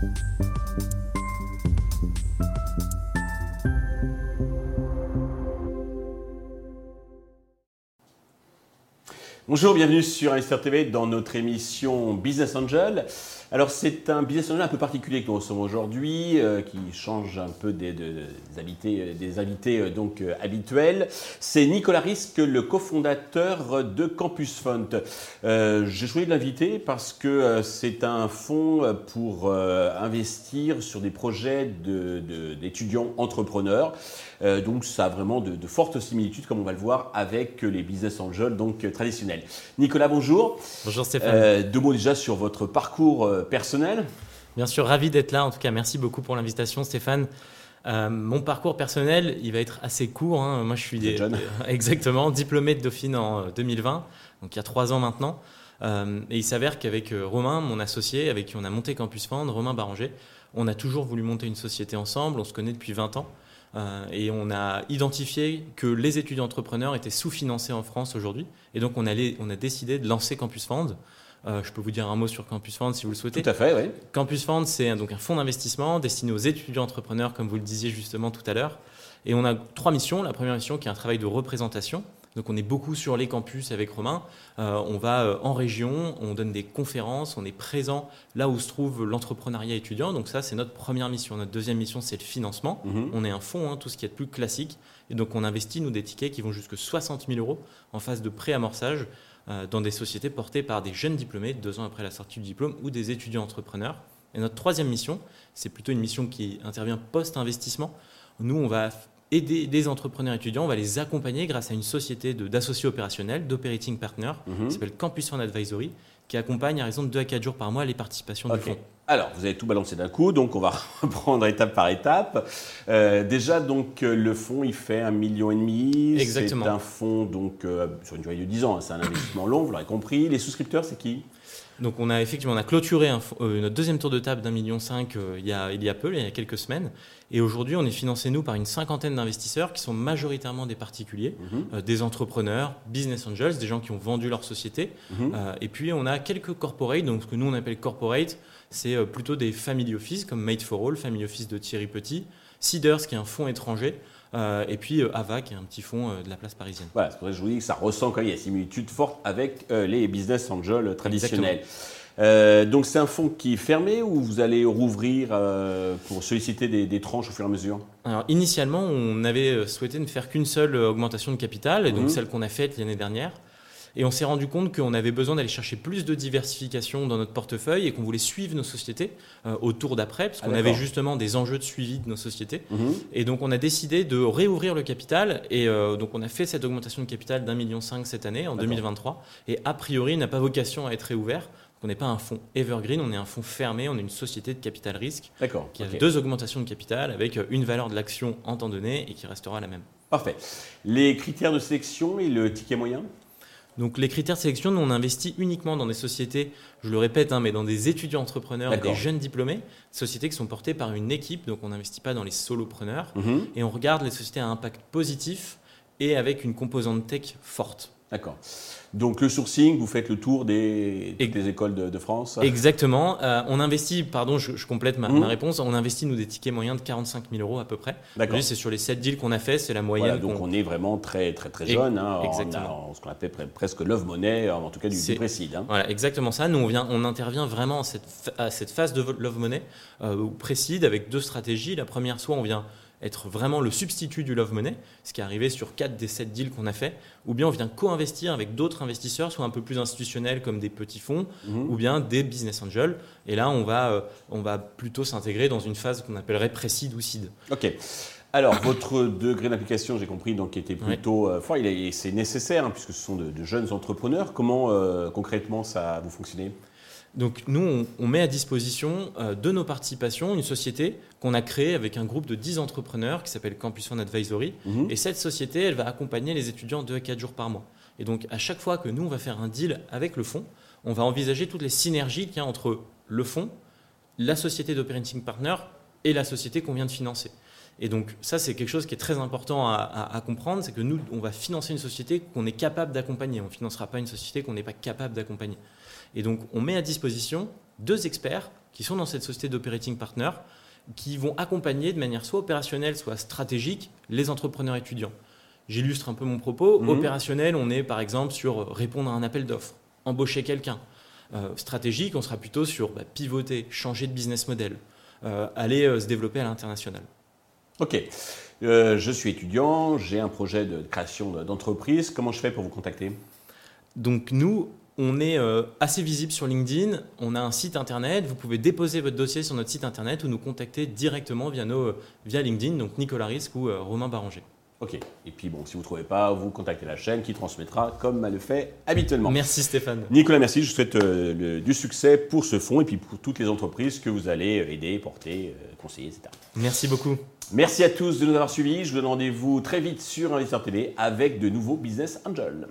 Thank you. Bonjour, bienvenue sur Investor TV dans notre émission Business Angel. Alors c'est un business angel un peu particulier que nous recevons aujourd'hui, euh, qui change un peu des, invités, des invités euh, donc euh, habituels. C'est Nicolas Risque, le cofondateur de Campus Fund. J'ai choisi de l'inviter parce que c'est un fonds pour investir sur des projets d'étudiants entrepreneurs. donc ça a vraiment de, fortes similitudes, comme on va le voir, avec les business angels donc traditionnels. Nicolas, bonjour. Bonjour Stéphane. deux mots déjà sur votre parcours euh, personnel Bien sûr, ravi d'être là. En tout cas, merci beaucoup pour l'invitation, Stéphane. Euh, mon parcours personnel, il va être assez court. Hein. Moi, je suis des, jeune. exactement diplômé de Dauphine en 2020, euh, donc il y a trois ans maintenant. et il s'avère qu'avec Romain, mon associé, avec qui on a monté Campus Fund, Romain Barranger, on a toujours voulu monter une société ensemble. On se connaît depuis 20 ans. Et on a identifié que les étudiants entrepreneurs étaient sous-financés en France aujourd'hui. Et donc, on, allait, on a décidé de lancer Campus Fund. Euh, je peux vous dire un mot sur Campus Fund si vous le souhaitez. Tout à fait, oui. Campus Fund, c'est donc un fonds d'investissement destiné aux étudiants entrepreneurs, comme vous le disiez justement tout à l'heure. Et on a trois missions. La première mission qui est un travail de représentation. Donc on est beaucoup sur les campus avec Romain. Euh, on va euh, en région, on donne des conférences, on est présent là où se trouve l'entrepreneuriat étudiant. Donc ça, c'est notre première mission. Notre deuxième mission, c'est le financement. Mhm. On est un fonds, hein, tout ce qui est plus classique. Et donc on investit, nous, des tickets qui vont jusqu'à 60 000 euros en phase de pré-amorçage euh, dans des sociétés portées par des jeunes diplômés deux ans après la sortie du diplôme ou des étudiants entrepreneurs. Et notre troisième mission, c'est plutôt une mission qui intervient post-investissement. Nous, on va aider des entrepreneurs étudiants, on va les accompagner grâce à une société d'associés opérationnels, d'operating partners, mhm. qui s'appelle Campus Fund Advisory, qui accompagne à raison de 2 à 4 jours par mois les participations du fonds. Alors, vous avez tout balancé d'un coup, donc on va reprendre étape par étape. Euh, déjà, donc euh, le fonds, il fait un million et demi. Exactement. C'est un fonds donc euh, sur une durée de 10 ans. Hein, c'est un investissement long, vous l'aurez compris. Les souscripteurs, c'est qui? Donc on a effectivement on a clôturé notre deuxième tour de table d'un million cinq il, y a, il y a peu, il y a quelques semaines. Et aujourd'hui, on est financé, nous, par une cinquantaine d'investisseurs qui sont majoritairement des particuliers, mhm. des entrepreneurs, business angels, des gens qui ont vendu leur société. Mhm. et puis, on a quelques corporates, donc ce que nous, on appelle corporate, c'est euh, plutôt des family office comme Made for All, family office de Thierry Petit, Seeders qui est un fonds étranger, euh, et puis euh, Ava qui est un petit fonds de la place parisienne. Voilà, c'est pour ça que je vous dis que ça ressent quand même, il y a une similitude forte avec les business angels traditionnels. donc c'est un fonds qui est fermé ou vous allez rouvrir pour solliciter des, tranches au fur et à mesure? Alors initialement, on avait souhaité ne faire qu'une seule augmentation de capital, et donc mhm. celle qu'on a faite l'année dernière. Et on s'est rendu compte qu'on avait besoin d'aller chercher plus de diversification dans notre portefeuille et qu'on voulait suivre nos sociétés euh, au tour d'après, parce qu'on ah, avait justement des enjeux de suivi de nos sociétés. Mhm. Et donc on a décidé de réouvrir le capital. Et euh, donc on a fait cette augmentation de capital d'un million cinq cette année, en 2023. Et a priori, n'a pas vocation à être réouvert. On n'est pas un fonds evergreen, on est un fonds fermé, on est une société de capital risque qui a deux augmentations de capital avec une valeur de l'action en temps donné et qui restera la même. Parfait. Les critères de sélection et le ticket moyen? Donc les critères de sélection, nous on investit uniquement dans des sociétés, je le répète, hein, mais dans des étudiants entrepreneurs et des jeunes diplômés, sociétés qui sont portées par une équipe, donc on n'investit pas dans les solopreneurs, mhm. et on regarde les sociétés à impact positif et avec une composante tech forte. D'accord. Donc le sourcing, vous faites le tour des, écoles de, France Exactement. Euh, on investit, pardon, je, complète ma, mmh. réponse, on investit nous des tickets moyens de 45 000 euros à peu près. D'accord. C'est sur les 7 deals qu'on a fait, c'est la moyenne. donc on... est vraiment très très très jeune, hein, exactement. ce qu'on appelle presque love money, en tout cas du, du précide. Hein. Voilà, exactement ça. Nous on, vient, on intervient vraiment à cette, à cette phase de love money, euh, précide avec deux stratégies. La première, soit on vient être vraiment le substitut du Love Money, ce qui est arrivé sur 4 des 7 deals qu'on a fait, ou bien on vient co-investir avec d'autres investisseurs, soit un peu plus institutionnels comme des petits fonds, mhm. ou bien des business angels. Et là, on va, euh, on va plutôt s'intégrer dans une phase qu'on appellerait précide ou seed. Ok. Alors, votre degré d'application, j'ai compris, donc était plutôt euh, fort. C'est nécessaire, hein, puisque ce sont de, jeunes entrepreneurs. Comment euh, concrètement ça vous fonctionnez? Donc nous, on, met à disposition euh, de nos participations une société qu'on a créée avec un groupe de 10 entrepreneurs qui s'appelle Campus Fund Advisory. Mhm. Et cette société, elle va accompagner les étudiants 2 à 4 jours par mois. Et donc à chaque fois que nous, on va faire un deal avec le fonds, on va envisager toutes les synergies qu'il y a entre le fonds, la société d'operating partner et la société qu'on vient de financer. Et donc ça, c'est quelque chose qui est très important à, comprendre, c'est que nous, on va financer une société qu'on est capable d'accompagner. On ne financera pas une société qu'on n'est pas capable d'accompagner. Et donc on met à disposition deux experts qui sont dans cette société d'operating partner, qui vont accompagner de manière soit opérationnelle, soit stratégique, les entrepreneurs étudiants. J'illustre un peu mon propos. Mhm. Opérationnel, on est par exemple sur répondre à un appel d'offres, embaucher quelqu'un. Euh, stratégique, on sera plutôt sur bah, pivoter, changer de business model, euh, aller euh, se développer à l'international. Ok. je suis étudiant, j'ai un projet de création d'entreprise. Comment je fais pour vous contacter? Donc nous, on est assez visible sur LinkedIn. On a un site internet. Vous pouvez déposer votre dossier sur notre site internet ou nous contacter directement via, nos, via LinkedIn, donc Nicolas Risque ou Romain Barranger. Ok. Et puis bon, si vous ne trouvez pas, vous contactez la chaîne qui transmettra comme elle le fait habituellement. Merci Stéphane. Nicolas, merci. Je vous souhaite euh, du succès pour ce fonds et puis pour toutes les entreprises que vous allez aider, porter, euh, conseiller, etc. Merci beaucoup. Merci à tous de nous avoir suivis. Je vous donne rendez-vous très vite sur Investisseur TV avec de nouveaux Business Angels.